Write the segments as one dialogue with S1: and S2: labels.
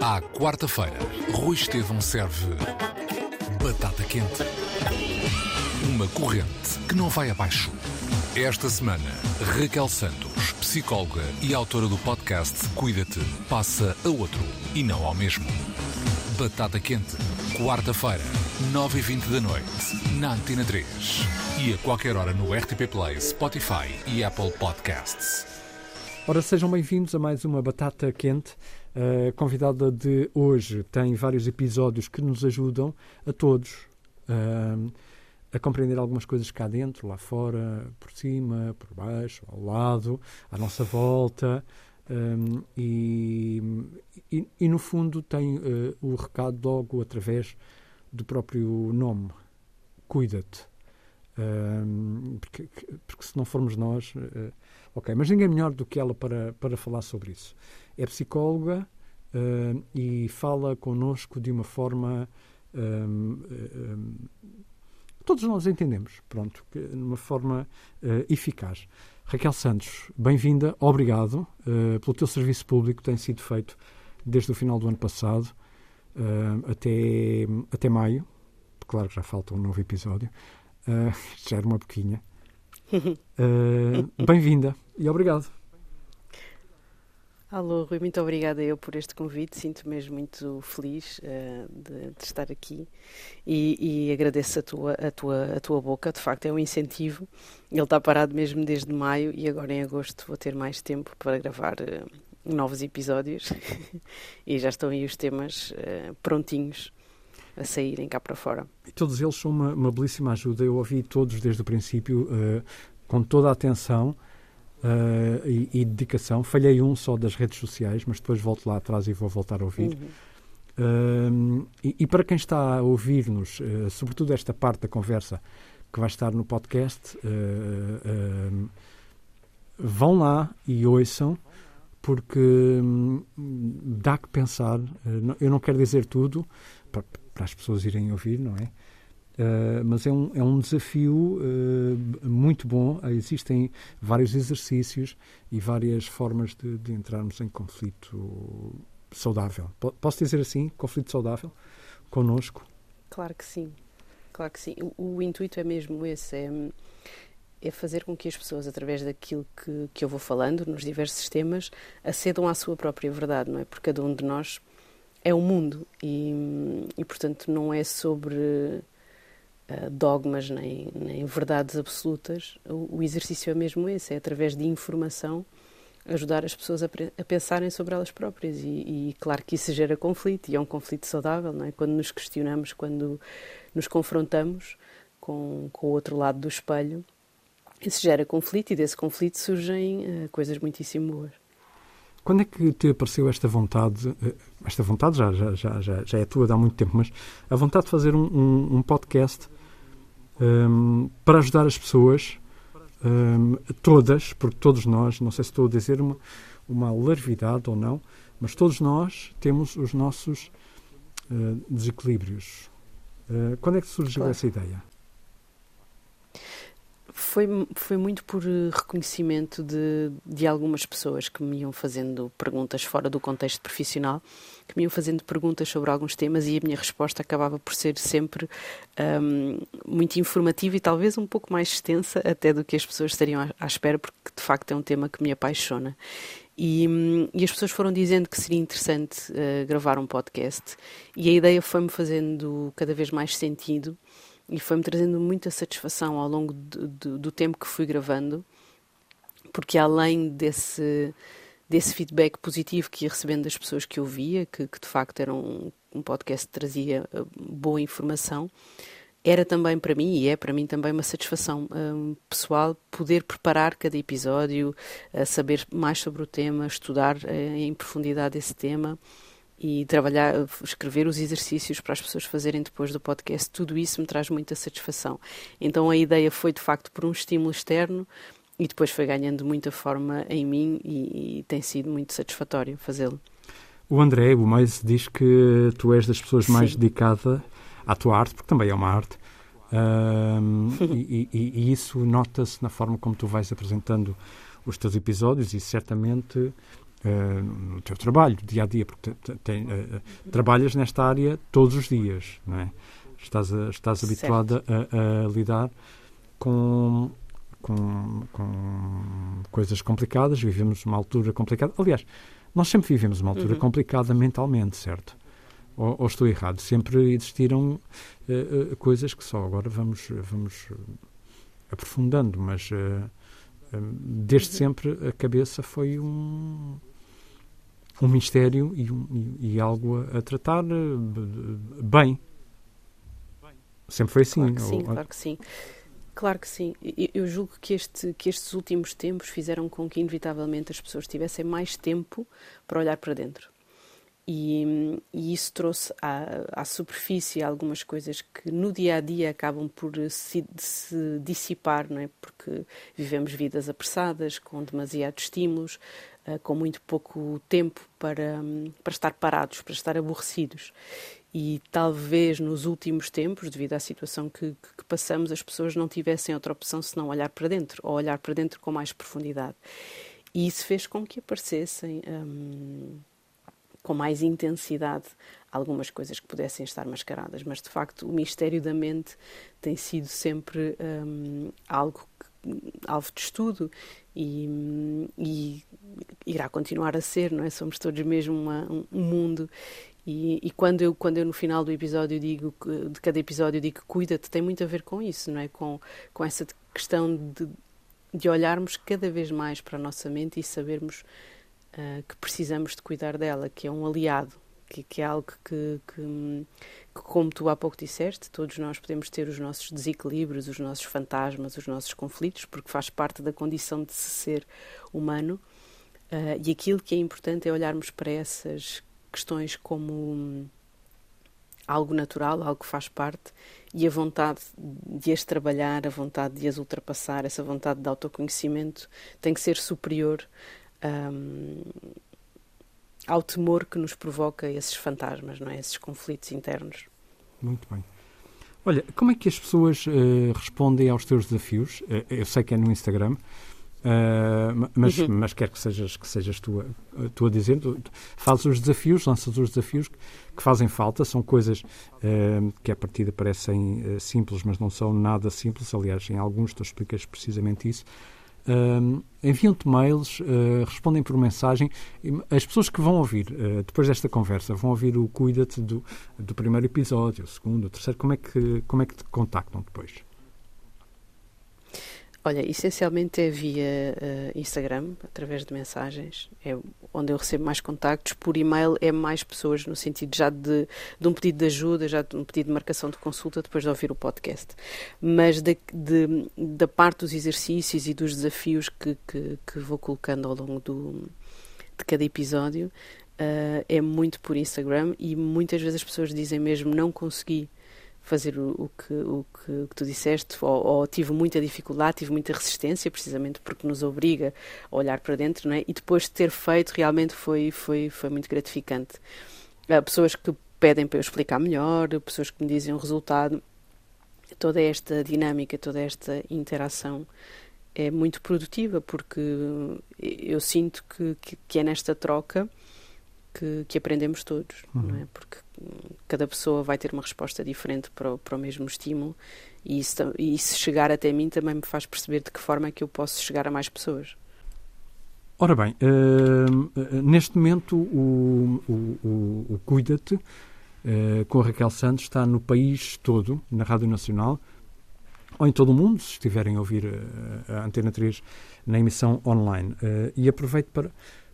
S1: À quarta-feira, Rui Estevão serve batata quente. Uma corrente que não vai abaixo. Esta semana, Raquel Santos, psicóloga e autora do podcast Cuida-te, passa a outro e não ao mesmo. Batata quente, quarta-feira, 9h20 da noite, na Antena 3. E a qualquer hora no RTP Play, Spotify e Apple Podcasts.
S2: Ora, sejam bem-vindos a mais uma Batata Quente. A convidada de hoje tem vários episódios que nos ajudam a todos uh, a compreender algumas coisas cá dentro, lá fora, por cima, por baixo, ao lado, à nossa volta. Um, e, e, e, no fundo tem uh, o recado logo através do próprio nome cuida-te porque, porque se não formos nós uh, ok, mas ninguém melhor do que ela para, para falar sobre isso é psicóloga uh, e fala connosco de uma forma um, um, todos nós entendemos pronto, de uma forma eficaz Raquel Santos, bem-vinda, obrigado uh, pelo teu serviço público que tem sido feito desde o final do ano passado uh, até, até maio. Claro que já falta um novo episódio. Uh, já era uma boquinha. bem-vinda e obrigado.
S3: Alô, Rui, muito obrigada eu por este convite. Sinto mesmo muito feliz uh, de, de, estar aqui e, e, agradeço a tua, a, tua, a tua boca. De facto, é um incentivo. Ele está parado mesmo desde maio e agora em agosto vou ter mais tempo para gravar uh, novos episódios e já estão aí os temas uh, prontinhos a saírem cá para fora.
S2: E todos eles são uma, uma belíssima ajuda. Eu ouvi todos desde o princípio com toda a atenção uh, e, e, dedicação. Falhei um só das redes sociais, mas depois volto lá atrás e vou voltar a ouvir. Uhum. Uh, e, e, para quem está a ouvir-nos, uh, sobretudo esta parte da conversa que vai estar no podcast, vão lá e ouçam, porque um, dá que pensar. eu não quero dizer tudo para, as pessoas irem ouvir, não é? Uh, mas é um, é um desafio uh, muito bom. Existem vários exercícios e várias formas de, de entrarmos em conflito saudável. P posso dizer assim? Conflito saudável conosco?
S3: Claro que sim. Claro que sim. O, o intuito é mesmo esse: é, é, fazer com que as pessoas, através daquilo que, que eu vou falando nos diversos temas, acedam à sua própria verdade, não é? Porque cada um de nós é o mundo e, e, portanto, não é sobre eh, dogmas nem, nem verdades absolutas. O, o, exercício é mesmo esse, é através de informação ajudar as pessoas a, a pensarem sobre elas próprias e, e, claro que isso gera conflito e é um conflito saudável, não é? Quando nos questionamos, quando nos confrontamos com, com o outro lado do espelho, isso gera conflito e desse conflito surgem uh, coisas muitíssimo boas.
S2: Quando é que te apareceu esta vontade? Eh, esta vontade já, já, já, já, é tua há muito tempo, mas a vontade de fazer um, um, um podcast um, para ajudar as pessoas, um, todas, porque todos nós, não sei se estou a dizer uma, uma larvidade ou não, mas todos nós temos os nossos uh, desequilíbrios. Uh, quando é que surgiu claro. essa ideia?
S3: Foi, foi muito por eh, reconhecimento de, de algumas pessoas que me iam fazendo perguntas fora do contexto profissional, que me iam fazendo perguntas sobre alguns temas e a minha resposta acabava por ser sempre um, muito informativa e talvez um pouco mais extensa até do que as pessoas estariam à, à espera, porque de facto é um tema que me apaixona. E, hum, e, as pessoas foram dizendo que seria interessante uh, gravar um podcast, e a ideia foi-me fazendo cada vez mais sentido e foi-me trazendo muita satisfação ao longo do, tempo que fui gravando, porque além desse, desse feedback positivo que ia recebendo das pessoas que ouvia, que, que de facto era um, um podcast que trazia uh, boa informação, era também para mim, e é para mim também uma satisfação um, pessoal, poder preparar cada episódio, uh, saber mais sobre o tema, estudar uh, em profundidade esse tema e trabalhar, escrever os exercícios para as pessoas fazerem depois do podcast, tudo isso me traz muita satisfação. Então a ideia foi de facto por um estímulo externo e depois foi ganhando muita forma em mim e, e tem sido muito satisfatório fazê-lo.
S2: O André, o mais diz que tu és das pessoas Sim. mais dedicadas à tua arte, porque também é uma arte. Um, e, e, e, isso nota-se na forma como tu vais apresentando os teus episódios e certamente uh, no teu trabalho, dia a dia, porque te, te, uh, trabalhas nesta área todos os dias, não é? Estás, a, estás habituada a, a, lidar com, com, com, coisas complicadas, vivemos uma altura complicada. Aliás, nós sempre vivemos uma altura uhum. complicada mentalmente, certo? Ou, ou, estou errado? Sempre existiram uh, coisas que só agora vamos, vamos aprofundando, mas desde uhum. sempre a cabeça foi um um mistério e, um, e, e algo a, a, tratar eh, bem. Sempre foi assim.
S3: Claro que sim, ou, claro que sim. Claro que sim. Eu julgo que, este, que estes últimos tempos fizeram com que, inevitavelmente, as pessoas tivessem mais tempo para olhar para dentro. E, e, isso trouxe à, à, superfície algumas coisas que no dia a dia acabam por se, se, dissipar, não é? Porque vivemos vidas apressadas, com demasiados estímulos, uh, com muito pouco tempo para, para estar parados, para estar aborrecidos. E talvez nos últimos tempos, devido à situação que, que, passamos, as pessoas não tivessem outra opção senão olhar para dentro, ou olhar para dentro com mais profundidade. E isso fez com que aparecessem. Um, com mais intensidade algumas coisas que pudessem estar mascaradas, mas de facto o mistério da mente tem sido sempre um, algo alvo de estudo e, e, irá continuar a ser, não é? Somos todos mesmo uma, um mundo e, e, quando eu quando eu no final do episódio digo de cada episódio digo cuida-te tem muito a ver com isso, não é? Com com essa questão de de olharmos cada vez mais para a nossa mente e sabermos uh, que precisamos de cuidar dela, que é um aliado, que, que é algo que, que, que, como tu há pouco disseste, todos nós podemos ter os nossos desequilíbrios, os nossos fantasmas, os nossos conflitos, porque faz parte da condição de se ser humano. Uh, e aquilo que é importante é olharmos para essas questões como um, algo natural, algo que faz parte, e a vontade de as trabalhar, a vontade de as ultrapassar, essa vontade de autoconhecimento tem que ser superior um, ao temor que nos provoca esses fantasmas, não é? esses conflitos internos.
S2: Muito bem. Olha, como é que as pessoas uh, respondem aos teus desafios? Uh, eu sei que é no Instagram, uh, mas, uhum. mas quero que sejas, que sejas tu, a, tu a dizer. fazes os desafios, lanças os desafios que, que fazem falta, são coisas que à partida parecem simples, mas não são nada simples. Aliás, em alguns tu explicas precisamente isso. Uh, enviam-te mails, uh, respondem por mensagem. As pessoas que vão ouvir, uh, depois desta conversa, vão ouvir o Cuida-te do, do primeiro episódio, o segundo, o terceiro. Como é que, como é que te contactam depois?
S3: Olha, essencialmente é via uh, Instagram, através de mensagens, é onde eu recebo mais contactos. Por e-mail é mais pessoas, no sentido já de, de um pedido de ajuda, já de um pedido de marcação de consulta, depois de ouvir o podcast. Mas de, de, da parte dos exercícios e dos desafios que, que, que vou colocando ao longo do, de cada episódio, uh, é muito por Instagram e muitas vezes as pessoas dizem mesmo não consegui fazer o, o, que, o, que, o, que, tu disseste, ou, ou, tive muita dificuldade, tive muita resistência, precisamente porque nos obriga a olhar para dentro, não é? E depois de ter feito, realmente foi, foi, foi muito gratificante. Há pessoas que pedem para eu explicar melhor, pessoas que me dizem o resultado, toda esta dinâmica, toda esta interação é muito produtiva, porque eu sinto que, que, que é nesta troca que, que aprendemos todos, uhum. não é? Porque cada pessoa vai ter uma resposta diferente para o, para o mesmo estímulo e, isso, e se chegar até mim também me faz perceber de que forma é que eu posso chegar a mais pessoas.
S2: Ora bem, uh, neste momento o, o, o, o Cuida-te uh, com a Raquel Santos está no país todo, na Rádio Nacional, ou em todo o mundo, se estiverem a ouvir a, a Antena 3 na emissão online. Uh, e aproveito para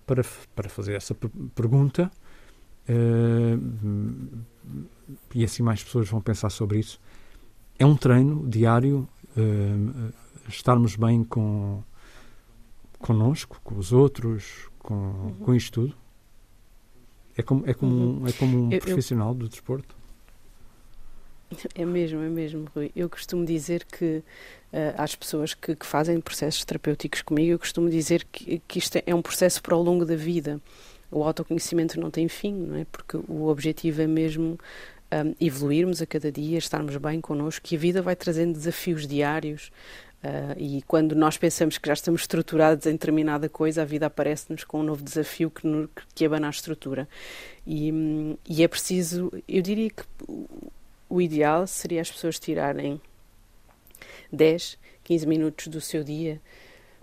S2: para, para fazer essa pergunta uh, e assim mais pessoas vão pensar sobre isso. É um treino diário uh, estarmos bem com connosco, com os outros, com, uhum. com isto tudo. É como, é como, uhum. é como um eu, profissional eu... do desporto.
S3: É mesmo, é mesmo, Rui. Eu costumo dizer que uh, às pessoas que, que, fazem processos terapêuticos comigo, eu costumo dizer que, que isto é um processo para o longo da vida. O autoconhecimento não tem fim, não é? Porque o objetivo é mesmo um, evoluirmos a cada dia, estarmos bem connosco, que a vida vai trazendo desafios diários, Uh, e quando nós pensamos que já estamos estruturados em determinada coisa, a vida aparece-nos com um novo desafio que, no, que abana a estrutura. E, e, é preciso, eu diria que o ideal seria as pessoas tirarem 10, 15 minutos do seu dia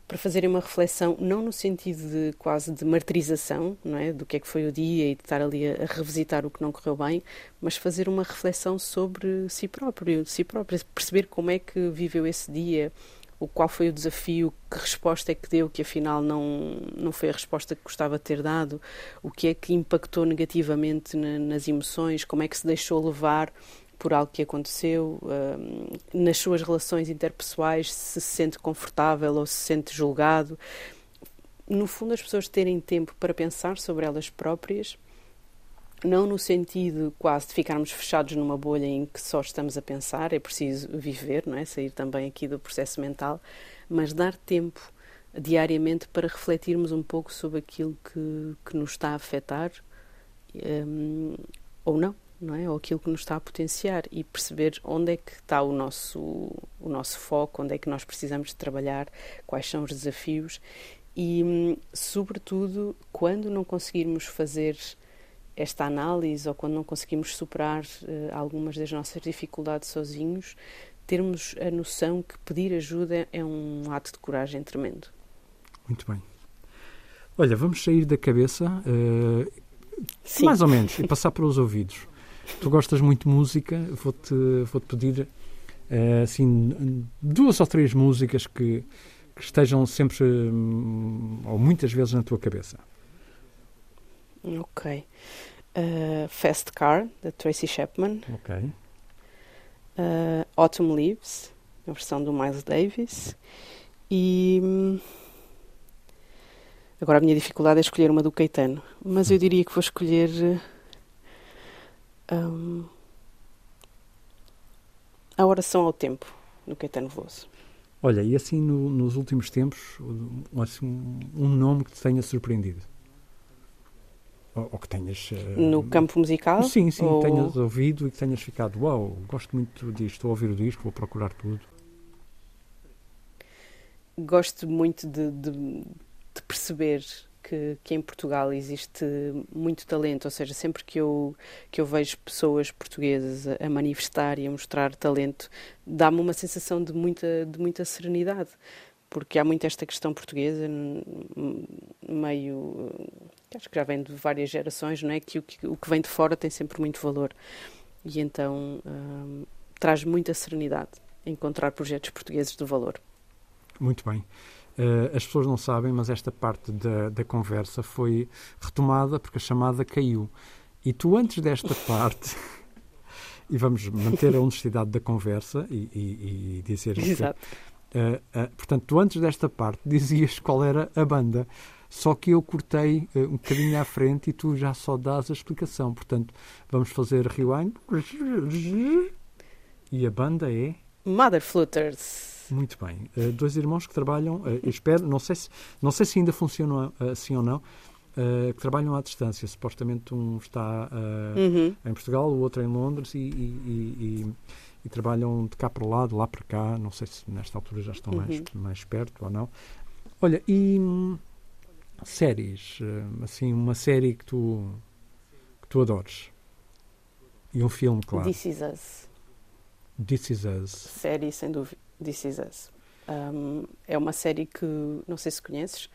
S3: para fazerem uma reflexão, não no sentido de quase de martirização, não é, do que é que foi o dia e de estar ali a, revisitar o que não correu bem, mas fazer uma reflexão sobre si próprio, si próprio, perceber como é que viveu esse dia, o qual foi o desafio, que resposta é que deu, que afinal não, não foi a resposta que gostava de ter dado, o que é que impactou negativamente na, nas emoções, como é que se deixou levar por algo que aconteceu, uh, nas suas relações interpessoais, se se sente confortável ou se sente julgado. No fundo, as pessoas terem tempo para pensar sobre elas próprias, não no sentido quase de ficarmos fechados numa bolha em que só estamos a pensar, é preciso viver, não é? Sair também aqui do processo mental, mas dar tempo diariamente para refletirmos um pouco sobre aquilo que, que nos está a afetar um, ou não não é? Ou aquilo que nos está a potenciar e perceber onde é que está o nosso, o nosso foco, onde é que nós precisamos de trabalhar, quais são os desafios e, sobretudo, quando não conseguirmos fazer esta análise ou quando não conseguimos superar uh, algumas das nossas dificuldades sozinhos, termos a noção que pedir ajuda é um ato de coragem tremendo.
S2: Muito bem. Olha, vamos sair da cabeça, uh, mais ou menos, e passar para os ouvidos. Tu gostas muito de música, vou-te vou -te pedir uh, assim, duas ou três músicas que, que estejam sempre um, ou muitas vezes na tua cabeça.
S3: Ok. Uh, Fast Car, da Tracy Chapman.
S2: Ok.
S3: Uh, Autumn Leaves, a versão do Miles Davis. E. Hum, agora a minha dificuldade é escolher uma do Caetano, mas eu diria que vou escolher um, a oração ao tempo, do Caetano Veloso.
S2: Olha, e assim no, nos últimos tempos, assim, um nome que te tenha surpreendido? Ou, ou que tenhas.
S3: Uh, no campo musical?
S2: Sim, sim, ou... tenhas ouvido e que tenhas ficado, uau, wow, gosto muito disto, estou a ouvir o disco, vou procurar tudo.
S3: Gosto muito de, de, de perceber que, que, em Portugal existe muito talento, ou seja, sempre que eu, que eu vejo pessoas portuguesas a, manifestar e a mostrar talento, dá-me uma sensação de muita, de muita serenidade, porque há muito esta questão portuguesa, meio. acho que já vem de várias gerações, não é? Que o, que o que vem de fora tem sempre muito valor. E então hum, traz muita serenidade encontrar projetos portugueses de valor.
S2: Muito bem. Uh, as pessoas não sabem, mas esta parte da, da conversa foi retomada porque a chamada caiu. E tu, antes desta parte, e vamos manter a honestidade da conversa e, e, e dizer.
S3: Exato.
S2: Que, uh, uh, portanto, tu, antes desta parte, dizias qual era a banda. Só que eu cortei uh, um bocadinho à frente e tu já só dás a explicação. Portanto, vamos fazer rewind. E a banda é?
S3: Mother Flutters.
S2: Muito bem. Uh, dois irmãos que trabalham, uh, espero, não sei, se, não sei se ainda funcionam uh, assim ou não, uh, que trabalham à distância. Supostamente um está uhum. em Portugal, o outro em Londres e, e, e, e, trabalham de cá para lá, de lá para cá. Não sei se nesta altura já estão uhum. mais, mais perto ou não. Olha, e hum, séries, assim, uma série que tu, que tu adores. E um filme, claro.
S3: This Is Us.
S2: This Is Us.
S3: Série, sem dúvida. This Is Us. Um, é uma série que não sei se conheces.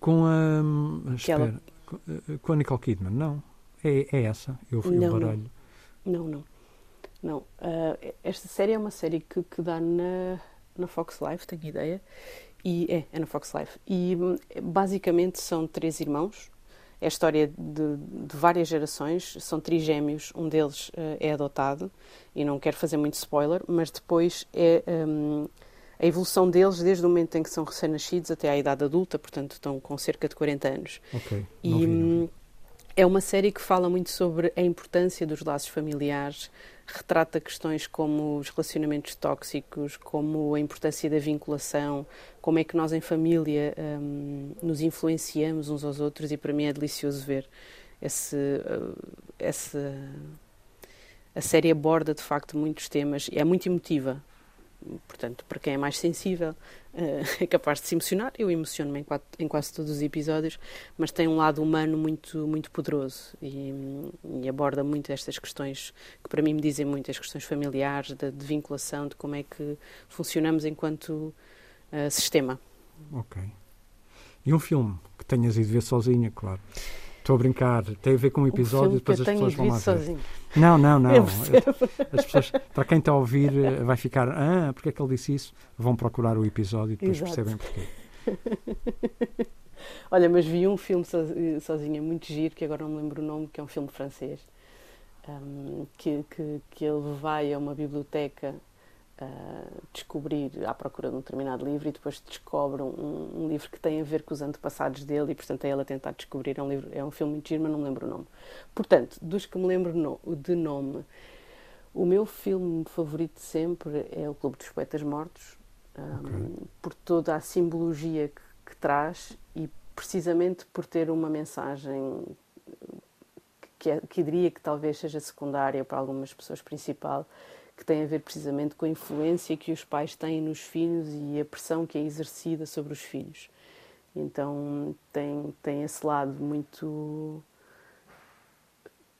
S2: Com a. Espera, ela... Eh, com a Nicole Kidman, não? É, é essa? Eu fui
S3: não,
S2: o baralho.
S3: Não, não. Não. Uh, esta série é uma série que, que dá na, na Fox Life, tenho ideia. E, é, é na Fox Life. E basicamente são três irmãos. É a história de, de várias gerações. São trigêmeos. Um deles uh, é adotado e não quero fazer muito spoiler, mas depois é um, a evolução deles desde o momento em que são recém-nascidos até à idade adulta, portanto estão com cerca de 40 anos.
S2: Ok.
S3: E vi, hum, é uma série que fala muito sobre a importância dos laços familiares, retrata questões como os relacionamentos tóxicos, como a importância da vinculação, como é que nós em família um, nos influenciamos uns aos outros e para mim é delicioso ver esse, uh, esse a série aborda de facto muitos temas, é muito emotiva. Portanto, para quem é mais sensível, é capaz de se emocionar. Eu emociono-me em, em, quase todos os episódios, mas tem um lado humano muito, muito poderoso e, e, aborda muito estas questões que para mim me dizem muito, as questões familiares, de, de vinculação, de como é que funcionamos enquanto uh, sistema.
S2: Ok. E um filme que tenhas ido ver sozinha, claro. Estou a brincar, tem a ver com um episódio
S3: um
S2: depois as pessoas vão lá
S3: ver.
S2: Não, não, não. As pessoas, para quem está a ouvir, eh, vai ficar, ah, porque é que ele disse isso? Vão procurar o episódio e depois Exato. percebem porquê.
S3: Olha, mas vi um filme sozinha muito giro, que agora não me lembro o nome, que é um filme francês, um, que, que, que ele vai a uma biblioteca descobrir à procura de um determinado livro e depois descobre um, um, livro que tem a ver com os antepassados dele e portanto é ele a tentar descobrir é um livro é um filme muito giro mas não me lembro o nome portanto dos que me lembro no, de nome o meu filme favorito sempre é o Clube dos Poetas Mortos um, okay. por toda a simbologia que, que traz e precisamente por ter uma mensagem que, é, que diria que talvez seja secundária para algumas pessoas principal que tem a ver precisamente com a influência que os pais têm nos filhos e a pressão que é exercida sobre os filhos. Então tem, tem esse lado muito.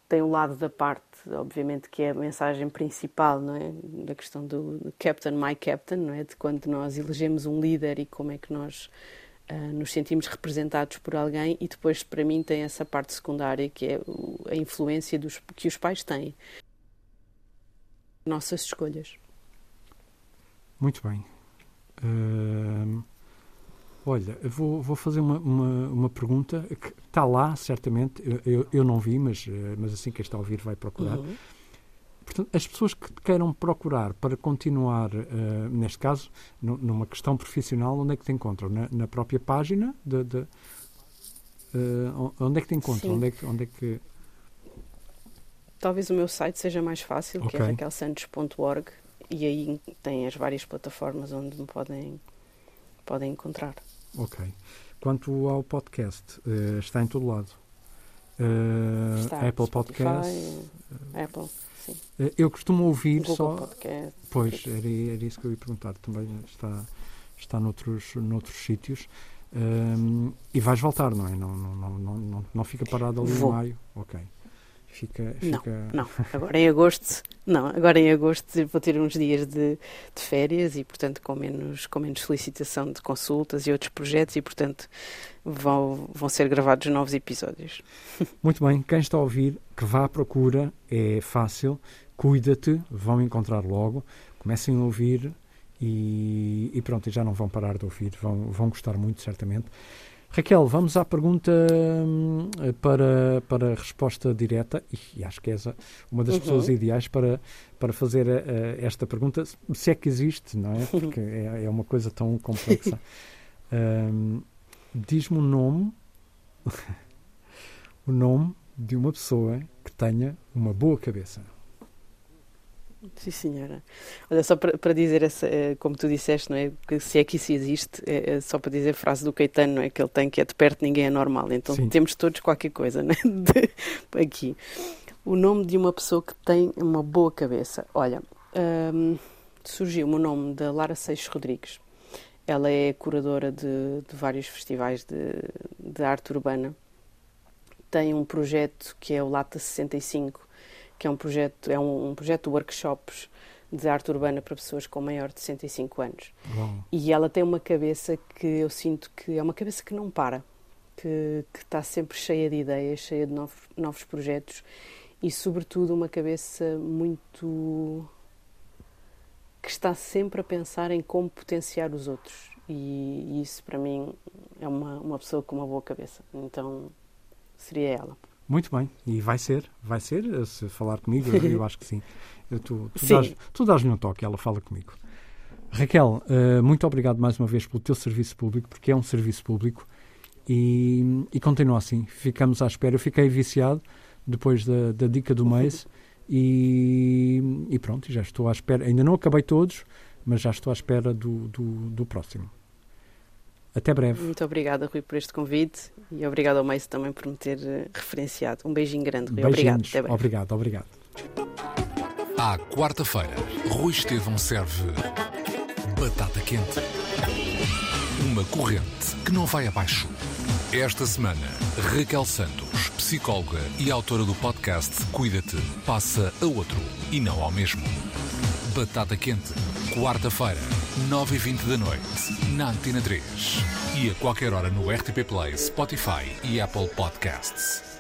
S3: Tem o lado da parte, obviamente, que é a mensagem principal, não é? Da questão do Captain, My Captain, não é? De quando nós elegemos um líder e como é que nós uh, nos sentimos representados por alguém, e depois, para mim, tem essa parte secundária que é a influência dos, que os pais têm nossas escolhas.
S2: Muito bem. Uh, olha, vou, vou fazer uma, uma, uma, pergunta que está lá, certamente. Eu, eu não vi, mas, eh, mas assim que está a ouvir vai procurar. Uhum. Portanto, as pessoas que queiram procurar para continuar, uh, neste caso, numa questão profissional, onde é que te encontram? Na, na própria página? De, de uh, onde é que te encontram? Onde é que, onde é que
S3: Talvez o meu site seja mais fácil, okay. que é raquelsantos.org, e aí tem as várias plataformas onde me podem, podem encontrar.
S2: Ok. Quanto ao podcast, uh, está em todo lado. Está, Apple Podcast.
S3: Apple, sim.
S2: Eu costumo ouvir
S3: Google
S2: só.
S3: Podcast,
S2: pois, era, era isso que eu ia perguntar. Também está, está noutros, noutros sítios. Um, e vais voltar, não é? Não, não, não, não, não fica parado ali Vou. em maio. Ok. Fica,
S3: fica... Não, não. Agora em agosto, não. Agora em agosto vou ter uns dias de, de, férias e, portanto, com menos, com menos solicitação de consultas e outros projetos e, portanto, vão, vão ser gravados novos episódios.
S2: Muito bem. Quem está a ouvir, que vá à procura, é fácil. Cuida-te, vão encontrar logo. Comecem a ouvir e, e pronto, já não vão parar de ouvir. Vão, vão gostar muito, certamente. Raquel, vamos à pergunta hum, para, para a resposta direta, e acho que és uma das uhum. pessoas ideais para, para fazer uh, esta pergunta, se é que existe, não é? Porque é, é uma coisa tão complexa. um, Diz-me o nome, o nome de uma pessoa que tenha uma boa cabeça.
S3: Sim, senhora. Olha, só para, para dizer, essa, eh, como tu disseste, não é? Que se é que isso existe, é, é só para dizer a frase do Caetano, não é? Que ele tem que é de perto ninguém é normal. Então Sim. temos todos qualquer coisa? De, aqui. O nome de uma pessoa que tem uma boa cabeça. Olha, hum, surgiu-me o nome da Lara Seixas Rodrigues. Ela é curadora de, de vários festivais de, de arte urbana. Tem um projeto que é o Lata 65, que é um projeto, é um, um projeto de workshops de arte urbana para pessoas com maior de 65 anos. E ela tem uma cabeça que eu sinto que é uma cabeça que não para, que, que está sempre cheia de ideias, cheia de novos, novos projetos e, sobretudo, uma cabeça muito. que está sempre a pensar em como potenciar os outros. E, e isso, para mim, é uma, uma pessoa com uma boa cabeça. Então, seria ela.
S2: Muito bem, e vai ser, vai ser, se falar comigo, eu acho que sim. Eu, tu, tu, sim. tu dás-lhe um toque, ela fala comigo. Raquel, uh, muito obrigado mais uma vez pelo teu serviço público, porque é um serviço público e, e continua assim. Ficamos à espera. Eu fiquei viciado depois da, da dica do mês e, e, pronto, já estou à espera. Ainda não acabei todos, mas já estou à espera do, do, do próximo. Até breve.
S3: Muito obrigada, Rui, por este convite e obrigado ao Meiso também por me ter eh, referenciado. Um beijinho grande, Rui. Obrigado. Até breve.
S2: Obrigado, obrigado.
S1: À quarta-feira, Rui Estevão serve Batata quente. Uma corrente que não vai abaixo. Esta semana, Raquel Santos, psicóloga e autora do podcast Cuida-te, passa a outro e não ao mesmo. Batata quente, quarta-feira, 9h20 da noite, na Antena 3. E a qualquer hora no RTP Play, Spotify e Apple Podcasts.